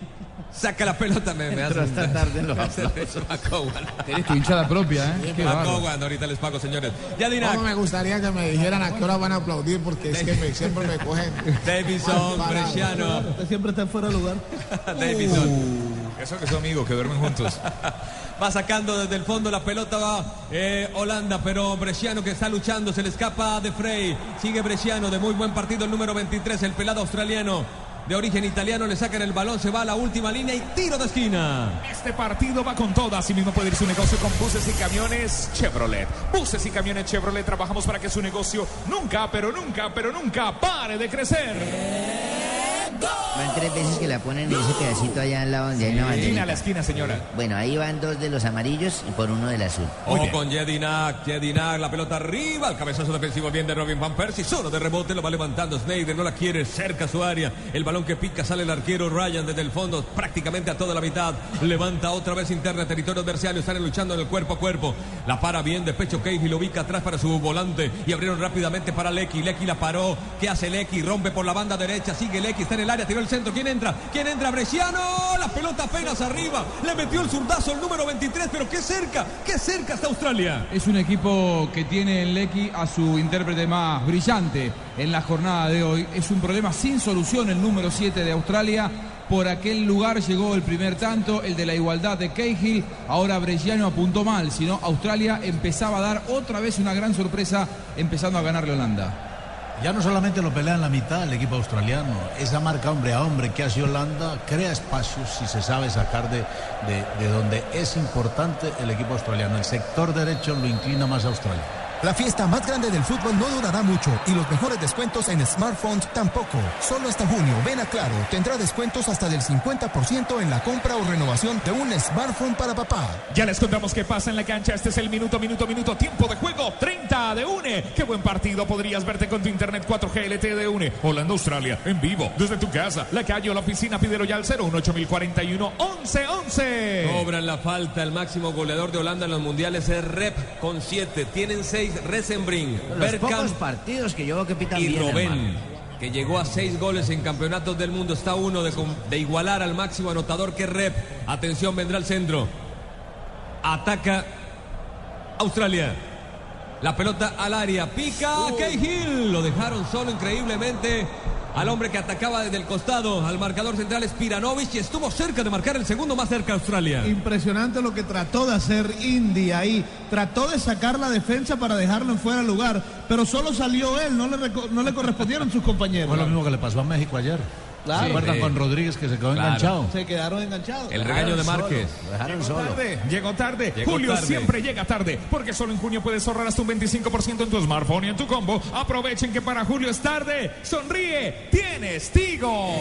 Saca la pelota, me, me hace- esta tarde en los. Tienes tu hinchada propia, ¿eh? Qué. McCowan, ahorita les pago, señores. Ya. ¿Cómo me gustaría que me dijeran a qué hora van a aplaudir? Porque es que me- siempre me cogen. Parado. Bresciano. Usted siempre está fuera de lugar. Davison. Eso que son amigos, que duermen juntos. Va sacando desde el fondo la pelota, va eh, Holanda, pero Bresciano que está luchando, se le escapa de Frey. Sigue Bresciano, de muy buen partido el número 23, el pelado australiano. De origen italiano, le sacan el balón, se va a la última línea y tiro de esquina. Este partido va con todo. Así mismo puede ir su negocio con buses y camiones Chevrolet. Buses y camiones Chevrolet. Trabajamos para que su negocio nunca, pero nunca, pero nunca pare de crecer. Van tres veces que la ponen en ese pedacito allá al lado donde hay una a la esquina, señora. Bueno, ahí van dos de los amarillos y por uno del azul. Ojo con Jedinak, Jedinak, la pelota arriba, el cabezazo defensivo bien de Robin Van Persie, solo de rebote lo va levantando Snyder, no la quiere, cerca a su área, el balón que pica, sale el arquero Ryan desde el fondo, prácticamente a toda la mitad, levanta otra vez interna, territorio adversario, están luchando en el cuerpo a cuerpo, la para bien de pecho Keiji, lo ubica atrás para su volante y abrieron rápidamente para Lecky, Lecky la paró, ¿qué hace Lecky? Rompe por la banda derecha, sigue Lecky, está en el área, el centro, ¿quién entra? ¿Quién entra? Bresciano, la pelota apenas arriba, le metió el zurdazo el número 23, pero qué cerca, qué cerca está Australia. Es un equipo que tiene en Lecky a su intérprete más brillante en la jornada de hoy. Es un problema sin solución el número 7 de Australia. Por aquel lugar llegó el primer tanto, el de la igualdad de Cahill. Ahora Bresciano apuntó mal, sino Australia empezaba a dar otra vez una gran sorpresa empezando a ganarle Holanda. Ya no solamente lo pelea en la mitad el equipo australiano, esa marca hombre a hombre que hace Holanda crea espacios si se sabe sacar de, de- de donde es importante el equipo australiano. El sector derecho lo inclina más a Australia. La fiesta más grande del fútbol no durará mucho y los mejores descuentos en smartphones tampoco. Solo hasta junio, ven a Claro, tendrá descuentos hasta del 50% en la compra o renovación de un smartphone para papá. Ya les contamos qué pasa en la cancha. Este es el minuto, minuto, minuto, tiempo de juego. 30 de UNE. Qué buen partido. Podrías verte con tu internet 4G LTE de UNE. Holanda, Australia, en vivo, desde tu casa, la calle o la oficina. Pídelo ya al 018041 1111. Cobran la falta. El máximo goleador de Holanda en los mundiales es Rep con 7. Tienen 6 Resenbring, Los pocos Bergkamp partidos que yo veo que pitan y bien. Hermano. Que llegó a 6 goles en campeonatos del mundo. Está uno de, igualar al máximo anotador que es Rep. Atención, vendrá al centro. Ataca Australia. La pelota al área. Pica Cahill. Lo dejaron solo increíblemente. Al hombre que atacaba desde el costado, al marcador central Spiranovic y estuvo cerca de marcar el segundo más cerca Australia. Impresionante lo que trató de hacer Indy ahí. Trató de sacar la defensa para dejarlo en fuera de lugar, pero solo salió él, no le, no le correspondieron sus compañeros. Fue lo mismo que le pasó a México ayer. Claro. ¿Se acuerdan Sí. con Rodríguez que se quedó Claro. enganchado? Se quedaron enganchados. El regaño de Márquez. Llegó tarde, llegó tarde. Llegó Julio tarde. siempre llega tarde, porque solo en junio puedes ahorrar hasta un 25% en tu smartphone y en tu combo. Aprovechen que para Julio es tarde. Sonríe, tienes Tigo.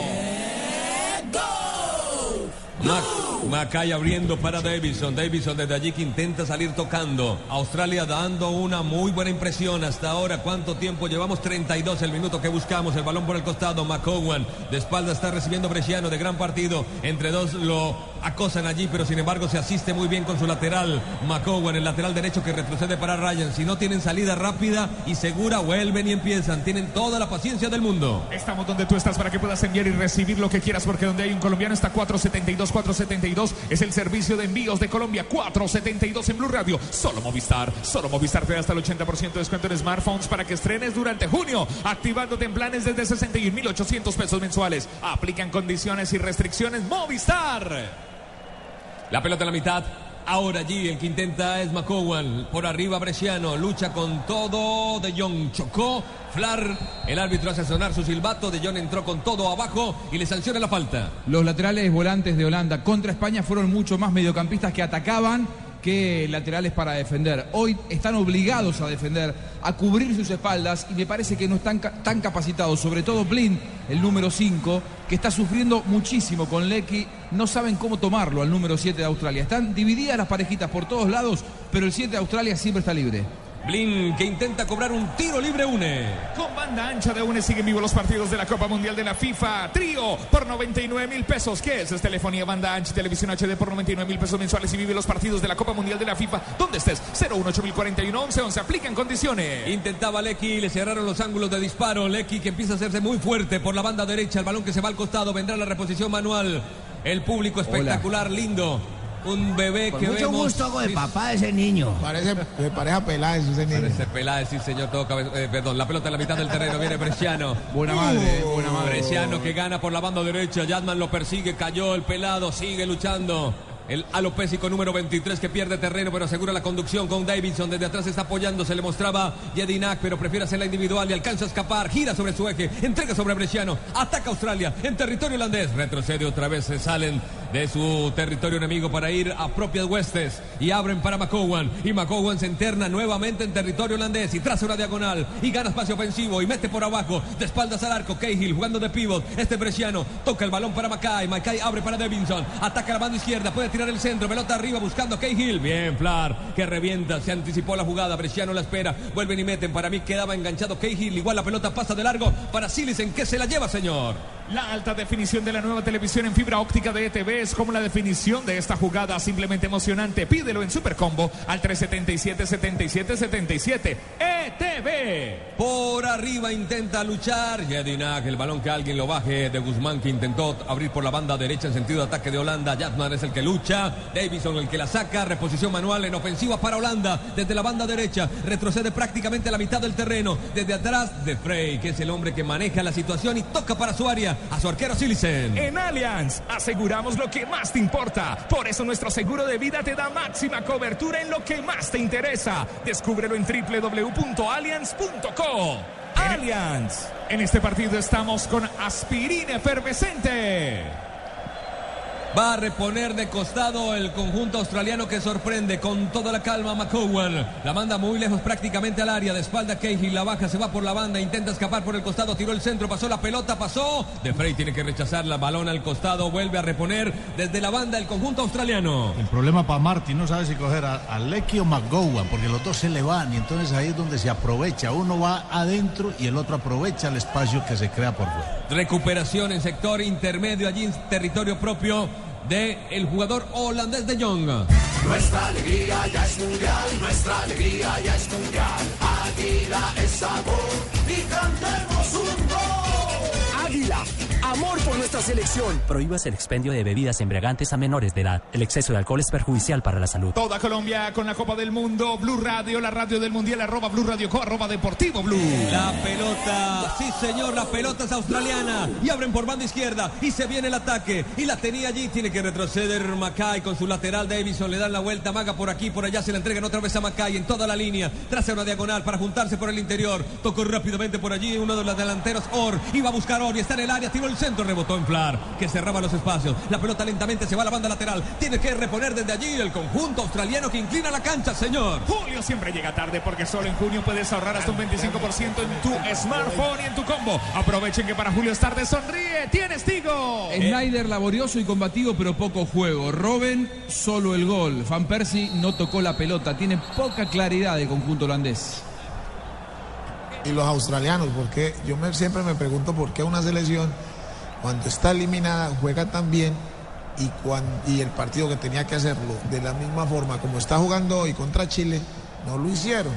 Mac, Macay abriendo para Davison. Davison desde allí que intenta salir tocando. Australia dando una muy buena impresión hasta ahora. ¿Cuánto tiempo llevamos? 32 el minuto que buscamos. El balón por el costado. McCowan de espalda está recibiendo Bresciano de gran partido. Entre dos lo acosan allí, pero sin embargo se asiste muy bien con su lateral, McCowan, el lateral derecho que retrocede para Ryan. Si no tienen salida rápida y segura, vuelven y empiezan. Tienen toda la paciencia del mundo. Estamos donde tú estás para que puedas enviar y recibir lo que quieras, porque donde hay un colombiano está 472, 472. Es el servicio de envíos de Colombia, 472 en Blue Radio. Solo Movistar, solo Movistar te da hasta el 80% de descuento en smartphones para que estrenes durante junio, activándote en planes desde 61.800 pesos mensuales. Aplican condiciones y restricciones Movistar. La pelota en la mitad. Ahora allí el que intenta es McCowan. Por arriba Bresciano. Lucha con todo. De Jong chocó. Flar. El árbitro hace sonar su silbato. De Jong entró con todo abajo y le sanciona la falta. Los laterales volantes de Holanda contra España fueron mucho más mediocampistas que atacaban que laterales para defender. Hoy están obligados a defender, a cubrir sus espaldas y me parece que no están tan capacitados, sobre todo Blind, el número 5, que está sufriendo muchísimo con Lecky. No saben cómo tomarlo al número 7 de Australia. Están divididas las parejitas por todos lados, pero el 7 de Australia siempre está libre. Blin que intenta cobrar un tiro libre une. Con banda ancha de UNE siguen vivos los partidos de la Copa Mundial de la FIFA. Trío por 99 mil pesos. ¿Qué es? Es telefonía, banda ancha y televisión HD por 99 mil pesos mensuales y vive los partidos de la Copa Mundial de la FIFA. ¿Dónde estés? 018041 1111. Aplican condiciones. Intentaba Lecky, le cerraron los ángulos de disparo. Lecky que empieza a hacerse muy fuerte por la banda derecha. El balón que se va al costado. Vendrá la reposición manual. El público espectacular, lindo. Un bebé Con que mucho vemos. gusto hago de Sí, papá de ese niño. Parece de pareja Peláez ese niño. Parece Peláez, sí, señor. Todo eh, perdón, la pelota en la mitad del terreno. Viene Bresciano. Buena madre, eh, buena madre. Bresciano que gana por la banda derecha. Yadman lo persigue, cayó el pelado, sigue luchando. El alopésico número 23 que pierde terreno pero asegura la conducción con Davidson. Desde atrás está apoyando, se le mostraba Yedinak, pero prefiere hacerla individual y alcanza a escapar. Gira sobre su eje, entrega sobre Bresciano, ataca Australia en territorio holandés. Retrocede otra vez, se salen de su territorio enemigo para ir a propias huestes y abren para McCowan. Y McCowan se interna nuevamente en territorio holandés y traza una diagonal y gana espacio ofensivo y mete por abajo de espaldas al arco. Cahill jugando de pivot. Este Bresciano toca el balón para Mackay. Mackay abre para Davinson. Ataca la banda izquierda. Puede tirar el centro. Pelota arriba buscando Cahill. Bien, Flar que revienta. Se anticipó la jugada. Bresciano la espera. Vuelven y meten. Para mí quedaba enganchado Cahill. Igual la pelota pasa de largo para Silicen. que se la lleva, señor? La alta definición de la nueva televisión en fibra óptica de ETV es como la definición de esta jugada simplemente emocionante. Pídelo en Supercombo al 377-7777. ETV. Por arriba intenta luchar. Jedinak, el balón que alguien lo baje de Guzmán que intentó abrir por la banda derecha en sentido de ataque de Holanda. Jatman es el que lucha. Davison el que la saca. Reposición manual en ofensiva para Holanda. Desde la banda derecha. Retrocede prácticamente a la mitad del terreno. Desde atrás de Frey, que es el hombre que maneja la situación y toca para su área. A su arquero Silicen. En Allianz aseguramos lo que más te importa. Por eso nuestro seguro de vida te da máxima cobertura en lo que más te interesa. Descúbrelo en www.allianz.co. Allianz. En este partido estamos con aspirina efervescente. Va a reponer de costado el conjunto australiano que sorprende con toda la calma a McCowan. La manda muy lejos prácticamente al área. De espalda Cahill, la baja, se va por la banda, intenta escapar por el costado, tiró el centro, pasó la pelota, pasó. De Frey tiene que rechazar la balón al costado, vuelve a reponer desde la banda el conjunto australiano. El problema para Martin no sabe si coger a, a Lecky o McGowan, porque los dos se le van y entonces ahí es donde se aprovecha. Uno va adentro y el otro aprovecha el espacio que se crea por fuera. Recuperación en sector intermedio, allí en territorio propio del el jugador holandés de Jong. Nuestra alegría ya es mundial, nuestra alegría ya es mundial. Águila es sabor y cantemos un gol. Águila, amor por nuestra selección. Prohíbas el expendio de bebidas embriagantes a menores de edad. El exceso de alcohol es perjudicial para la salud. Toda Colombia con la Copa del Mundo, Blue Radio, la radio del Mundial, arroba Blue Radio Co, arroba Deportivo Blue. La pelota, sí señor, la pelota es australiana. Y abren por banda izquierda. Y se viene el ataque. Y la tenía allí, tiene que retroceder Mackay con su lateral Davison, le dan la vuelta, Maga por aquí, por allá, se la entregan otra vez a Mackay en toda la línea, traza una diagonal para juntarse por el interior, tocó rápidamente por allí uno de los delanteros, Or, iba a buscar Or y está en el área, tiró el centro, rebotó en Flar, que cerraba los espacios, la pelota lentamente se va a la banda lateral, tiene que reponer desde allí el conjunto australiano que inclina la cancha, señor. Julio siempre llega tarde porque solo en junio puedes ahorrar hasta un 25% en tu smartphone y en tu combo. Aprovechen que para Julio es tarde, sonríe, tienes Tigo. Snyder laborioso y combativo, pero poco juego. Robben, solo el gol. Van Persie no tocó la pelota. Tiene poca claridad el conjunto holandés. Y los australianos, porque yo me- siempre me pregunto por qué una selección, cuando está eliminada, juega tan bien y, cuan- y el partido que tenía que hacerlo de la misma forma como está jugando hoy contra Chile, no lo hicieron.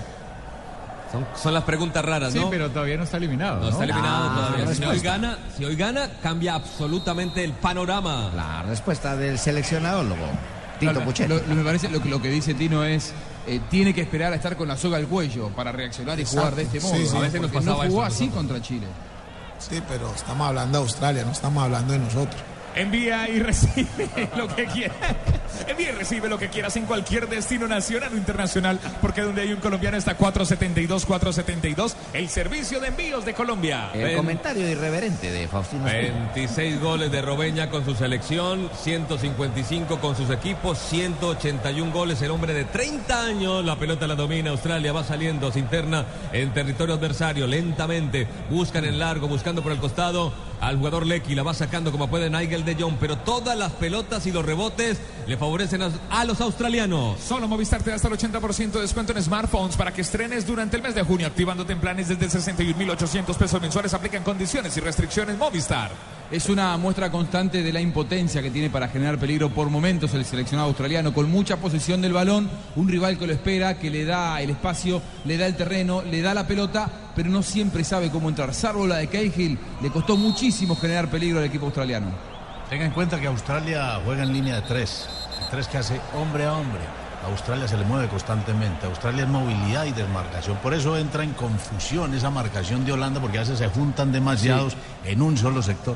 Son, son las preguntas raras, Sí, ¿no? pero todavía no está eliminado. No está eliminado Ah, todavía. Si hoy gana, si hoy gana, cambia absolutamente el panorama. La respuesta del seleccionador, Tito Claro, Puchetti. lo, lo- me parece lo que dice Tino es eh, tiene que esperar a estar con la soga al cuello para reaccionar y jugar de este modo. Sí, sí, a veces nos porque no jugó eso así nosotros. contra Chile. Sí, pero estamos hablando de Australia, no estamos hablando de nosotros. Envía y recibe lo que quieras. Envía y recibe lo que quieras en cualquier destino nacional o internacional, porque donde hay un colombiano está 472, 472, el servicio de envíos de Colombia. El Ven. comentario irreverente de Faustino. Espina. 26 goles de Robeña con su selección, 155 con sus equipos, 181 goles. El hombre de 30 años, la pelota la domina Australia, va saliendo, se interna en territorio adversario lentamente. Buscan en largo, buscando por el costado al jugador Lecky, la va sacando como puede Nigel de Jong, pero todas las pelotas y los rebotes le favorecen a, a los australianos. Solo Movistar te da hasta el 80% de descuento en smartphones para que estrenes durante el mes de junio, activándote en planes desde 61.800 pesos mensuales. Aplican condiciones y restricciones Movistar. Es una muestra constante de la impotencia que tiene para generar peligro por momentos el seleccionado australiano, con mucha posesión del balón, un rival que lo espera, que le da el espacio, le da el terreno, le da la pelota, pero no siempre sabe cómo entrar. Salvo la de Cahill, le costó muchísimo generar peligro al equipo australiano. Tenga en cuenta que Australia juega en línea de tres. Tres que hace hombre a hombre. Australia se le mueve constantemente. Australia es movilidad y desmarcación. Por eso entra en confusión esa marcación de Holanda porque a veces se juntan demasiados en un solo sector.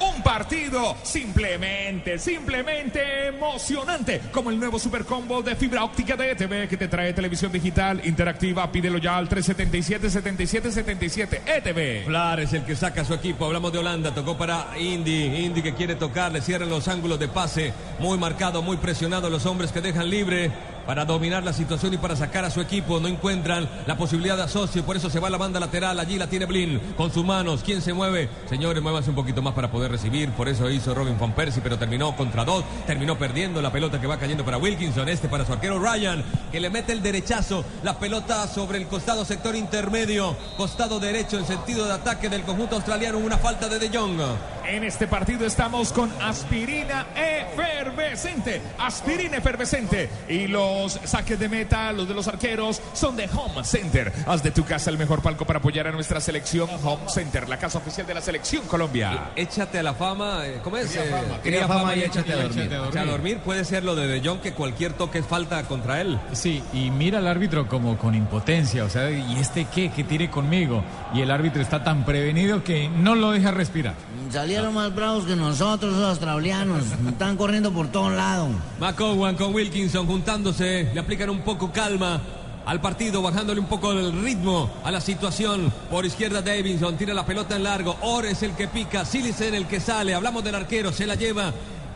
Un partido simplemente, simplemente emocionante, como el nuevo super combo de fibra óptica de ETV que te trae televisión digital interactiva. Pídelo ya al 377-7777 ETV. Flar es el que saca su equipo. Hablamos de Holanda. Tocó para Indy. Indy que quiere tocar. Le cierran los ángulos de pase. Muy marcado, muy presionado. Los hombres que dejan libre para dominar la situación y para sacar a su equipo. No encuentran la posibilidad de asocio. Por eso se va la banda lateral. Allí la tiene Blin con sus manos. ¿Quién se mueve? Señores, muévanse un poquito más para poder recibir. Por eso hizo Robin Van Persie, pero terminó contra dos. Terminó perdiendo la pelota que va cayendo para Wilkinson. Este para su arquero Ryan, que le mete el derechazo. La pelota sobre el costado sector intermedio. Costado derecho en sentido de ataque del conjunto australiano. Una falta de De Jong. En este partido estamos con aspirina efervescente. Aspirina efervescente. Y los saques de meta, los de los arqueros, son de Home Center. Haz de tu casa el mejor palco para apoyar a nuestra selección. Home Center, la casa oficial de la selección Colombia. Échate a la fama. eh, ¿Cómo es? Cría Eh, fama. cría Cría fama y échate a dormir. Échate a dormir. Puede ser lo de De Jong que cualquier toque falta contra él. Sí, y mira al árbitro como con impotencia, o sea, ¿y este qué? ¿Qué tire conmigo? Y el árbitro está tan prevenido que no lo deja respirar. Salieron más bravos que nosotros, los australianos. Están corriendo por todos lados. McCowan con Wilkinson juntándose, le aplican un poco calma al partido, bajándole un poco el ritmo a la situación. Por izquierda Davidson, tira la pelota en largo. Orr es el que pica, Silicen el que sale. Hablamos del arquero, se la lleva.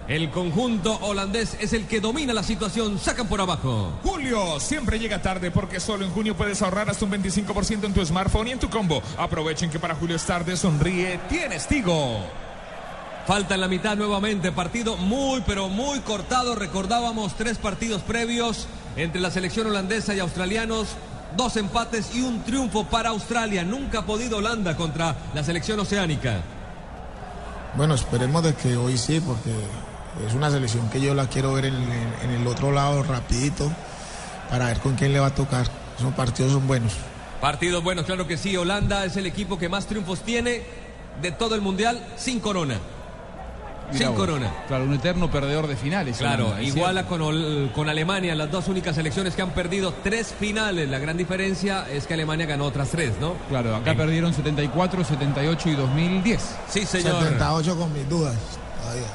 El conjunto holandés es el que domina la situación, sacan por abajo. Julio siempre llega tarde porque solo en junio puedes ahorrar hasta un 25% en tu smartphone y en tu combo. Aprovechen que para Julio es tarde, sonríe, tienes Tigo. Falta en la mitad nuevamente, partido muy pero muy cortado. Recordábamos tres partidos previos entre la selección holandesa y australianos. Dos empates y un triunfo para Australia. Nunca ha podido Holanda contra la selección oceánica. Bueno, esperemos de que hoy sí, porque es una selección que yo la quiero ver en, en- en el otro lado rapidito para ver con quién le va a tocar. Esos partidos son buenos. Partidos buenos, claro que sí. Holanda es el equipo que más triunfos tiene de todo el mundial sin corona. Sin vos. corona. Claro, un eterno perdedor de finales. Claro, Holanda, iguala con, Ol- con Alemania, las dos únicas selecciones que han perdido tres finales. La gran diferencia es que Alemania ganó otras tres, ¿no? Claro, acá perdieron 74, 78 y 2010. Sí, señor. 78 con mis dudas. todavía.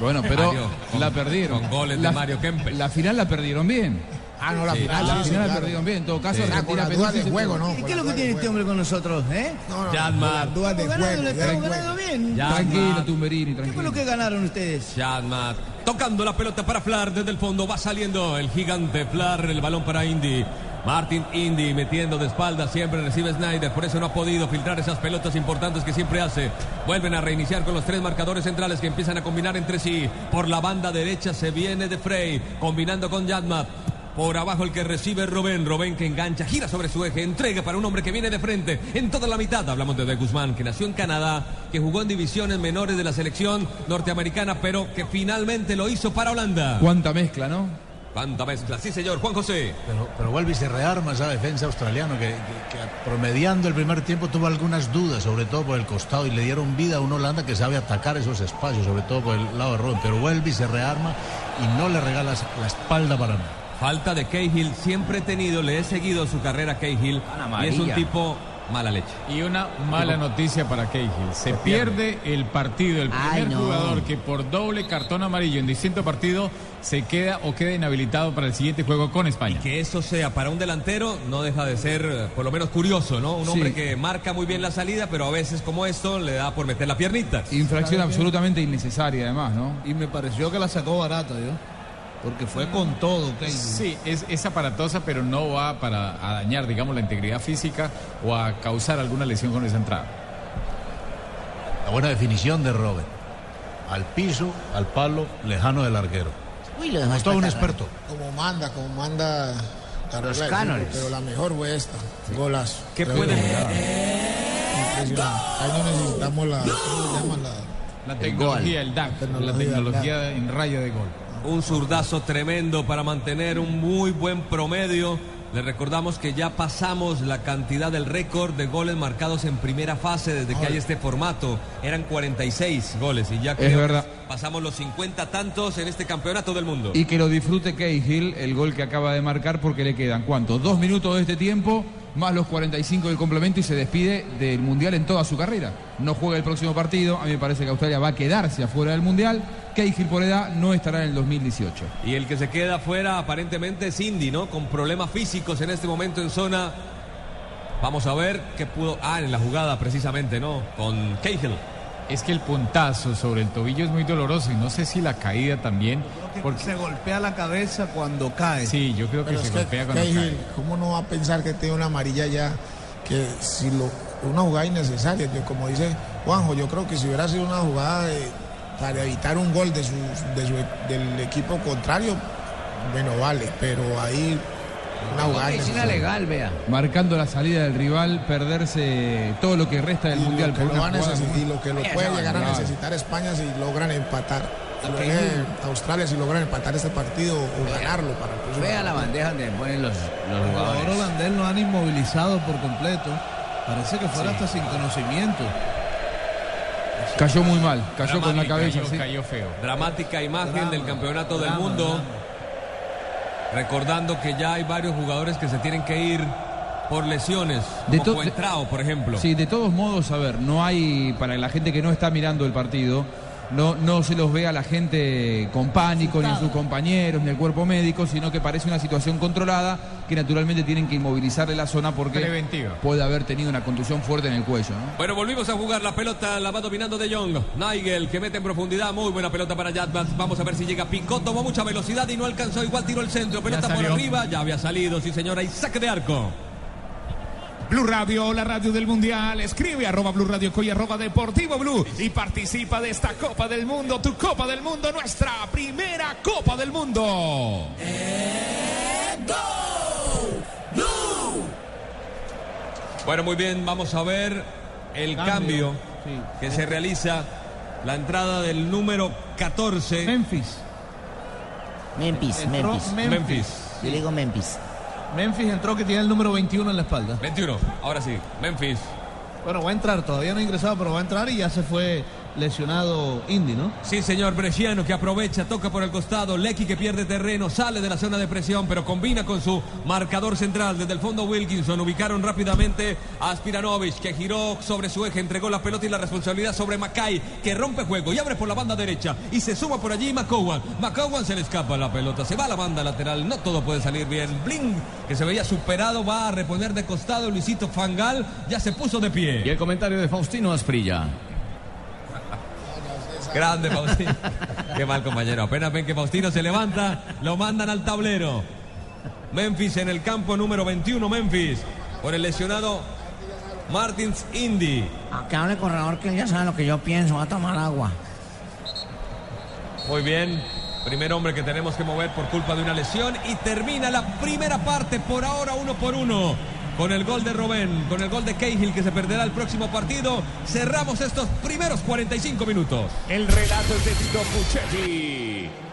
Bueno, pero Mario, con- la perdieron. con goles de La- Mario Kempes. La final la perdieron bien. Ah, no, la Sí, final. la final la claro. perdieron bien. En todo caso, Sí. Argentina con las perdió dudas de 15 juego. ¿no? ¿Y qué es lo que tiene este hombre con nosotros, eh? No, no, Yadmar. dudas de juego. estamos ganando bien. Tranquilo. Tumberini, ¿Qué fue tranquilo. lo que ganaron ustedes? Chadmat tocando la pelota para Flar desde el fondo. Va saliendo el gigante Flar, el balón para Indy. Martin Indy metiendo de espalda, siempre recibe Snyder, por eso no ha podido filtrar esas pelotas importantes que siempre hace. Vuelven a reiniciar con los tres marcadores centrales que empiezan a combinar entre sí. Por la banda derecha se viene de Frey, combinando con Yadmat. Por abajo el que recibe Robén. Robén que engancha, gira sobre su eje, entrega para un hombre que viene de frente. En toda la mitad hablamos de De Guzmán, que nació en Canadá, que jugó en divisiones menores de la selección norteamericana, pero que finalmente lo hizo para Holanda. Cuánta mezcla, ¿no? Cuánta mezcla. Sí, señor. Juan José. Pero, pero vuelve y se rearma esa defensa australiana que, que- que promediando el primer tiempo tuvo algunas dudas, sobre todo por el costado, y le dieron vida a una Holanda que sabe atacar esos espacios, sobre todo por el lado de Robben. Pero vuelve y se rearma y no le regala la espalda para nada. Falta de Cahill. Siempre he tenido, le he seguido su carrera a Cahill. Y es un tipo mala leche. Y una mala noticia para Cahill. Se pierde el partido. El Ay, primer no. jugador que por doble cartón amarillo en distinto partido se queda o queda inhabilitado para el siguiente juego con España. Que eso sea para un delantero no deja de ser eh, por lo menos curioso, ¿no? Un Sí. hombre que marca muy bien la salida, pero a veces como esto le da por meter la piernita. Infracción absolutamente innecesaria, además, ¿no? Y me pareció que la sacó barata, yo. Porque fue con todo, Cahill. Sí, es, es aparatosa, pero no va para a dañar, digamos, la integridad física o a causar alguna lesión con esa entrada. La buena definición de Robben. Al piso, al palo, lejano del arquero. Uy, lo dejas todo un experto. Como manda, como manda la Los cánones. Pero la mejor fue esta. Golazo. ¿Qué puede- Impresionante. Ahí no necesitamos la. ¿Cómo se llama la? La tecnología, el DAC, la tecnología, tecnología en raya de gol. Un zurdazo tremendo para mantener un muy buen promedio. Le recordamos que ya pasamos la cantidad del récord de goles marcados en primera fase desde que hay este formato. Eran 46 goles y ya creo que verdad. pasamos los 50 tantos en este campeonato del mundo. Y que lo disfrute Cahill, el gol que acaba de marcar, porque le quedan, ¿cuánto? Dos minutos de este tiempo, más los 45 del complemento y se despide del Mundial en toda su carrera. No juega el próximo partido, a mí me parece que Australia va a quedarse afuera del Mundial. Cahill por edad no estará en el 2018. Y el que se queda fuera aparentemente es Indy, ¿no? Con problemas físicos en este momento en zona. Vamos a ver qué pudo. Ah, en la jugada precisamente, ¿no? Con Cahill. Es que el puntazo sobre el tobillo es muy doloroso y no sé si la caída también. Porque Se golpea la cabeza cuando cae. Sí, yo creo que Pero se que golpea cuando Cahill, cae. ¿cómo no va a pensar que tiene una amarilla ya? Que si lo, una jugada innecesaria, que como dice Juanjo, yo creo que si hubiera sido una jugada de- para evitar un gol de su, de su- del equipo contrario, bueno, vale, pero ahí una jugada innecesaria. legal, vea. Marcando la salida del rival, perderse todo lo que resta del Mundial que por lo una jugada necesitar- como- y lo que lo puede llegar a necesitar España si logran empatar. Lo- eh, Australia si logran empatar este partido o ganarlo para el próximo Vea la bandeja donde ponen los, los El jugador jugadores. holandés lo han inmovilizado por completo. Parece que fuera hasta sin conocimiento. Cayó muy mal, cayó con la cabeza. cayó- sí. cayó feo. Dramática imagen Drama, del campeonato del mundo. drama. Recordando que ya hay varios jugadores que se tienen que ir por lesiones. De como por ejemplo. Sí, de todos modos, a ver, no hay, para la gente que no está mirando el partido, no, no se los ve a la gente con pánico, ni a sus compañeros, ni al cuerpo médico, sino que parece una situación controlada que naturalmente tienen que inmovilizarle la zona porque Preventiva. puede haber tenido una contusión fuerte en el cuello. ¿no? Bueno, volvimos a jugar. La pelota la va dominando De Jong. Nigel que mete en profundidad. Muy buena pelota para Jadbas. Vamos a ver si llega Picot. Tomó mucha velocidad y no alcanzó. Igual tiró el centro. Pelota por arriba. Ya había salido, sí señora. Y saque de arco. Blue Radio, la radio del mundial. Escribe arroba Blue Radio Co y arroba Deportivo Blue y participa de esta Copa del Mundo, tu Copa del Mundo, nuestra primera Copa del Mundo. Bueno, muy bien. Vamos a ver el cambio, Cambio, sí. que se realiza. La entrada del número 14. Memphis. Memphis, Memphis. Memphis. Memphis. Yo le digo Memphis. Memphis entró que tiene el número 21 en la espalda. 21. Ahora sí. Memphis. Bueno, va a entrar, todavía no ha ingresado, pero va a entrar y ya se fue lesionado Indy, ¿no? Sí, señor Bresciano que aprovecha, toca por el costado, Lecky que pierde terreno, sale de la zona de presión, pero combina con su marcador central. Desde el fondo Wilkinson ubicaron rápidamente a Aspiranovic que giró sobre su eje, entregó la pelota y la responsabilidad sobre Mackay que rompe juego y abre por la banda derecha y se suma por allí McCowan. McCowan se le escapa la pelota, se va a la banda lateral, no todo puede salir bien. Bling que se veía superado va a reponer de costado Luisito Fangal, ya se puso de pie. Y el comentario de Faustino Asprilla. Grande Faustino. Qué mal compañero. Apenas ven que Faustino se levanta, lo mandan al tablero. Memphis en el campo número 21, Memphis. Por el lesionado Martins Indy. A que hable corredor que él ya sabe lo que yo pienso. Va a tomar agua. Muy bien. Primer hombre que tenemos que mover por culpa de una lesión y termina la primera parte por ahora uno por uno. Con el gol de Robén, con el gol de Cahill que se perderá el próximo partido, cerramos estos primeros 45 minutos. El relato es de Tito Puchetti.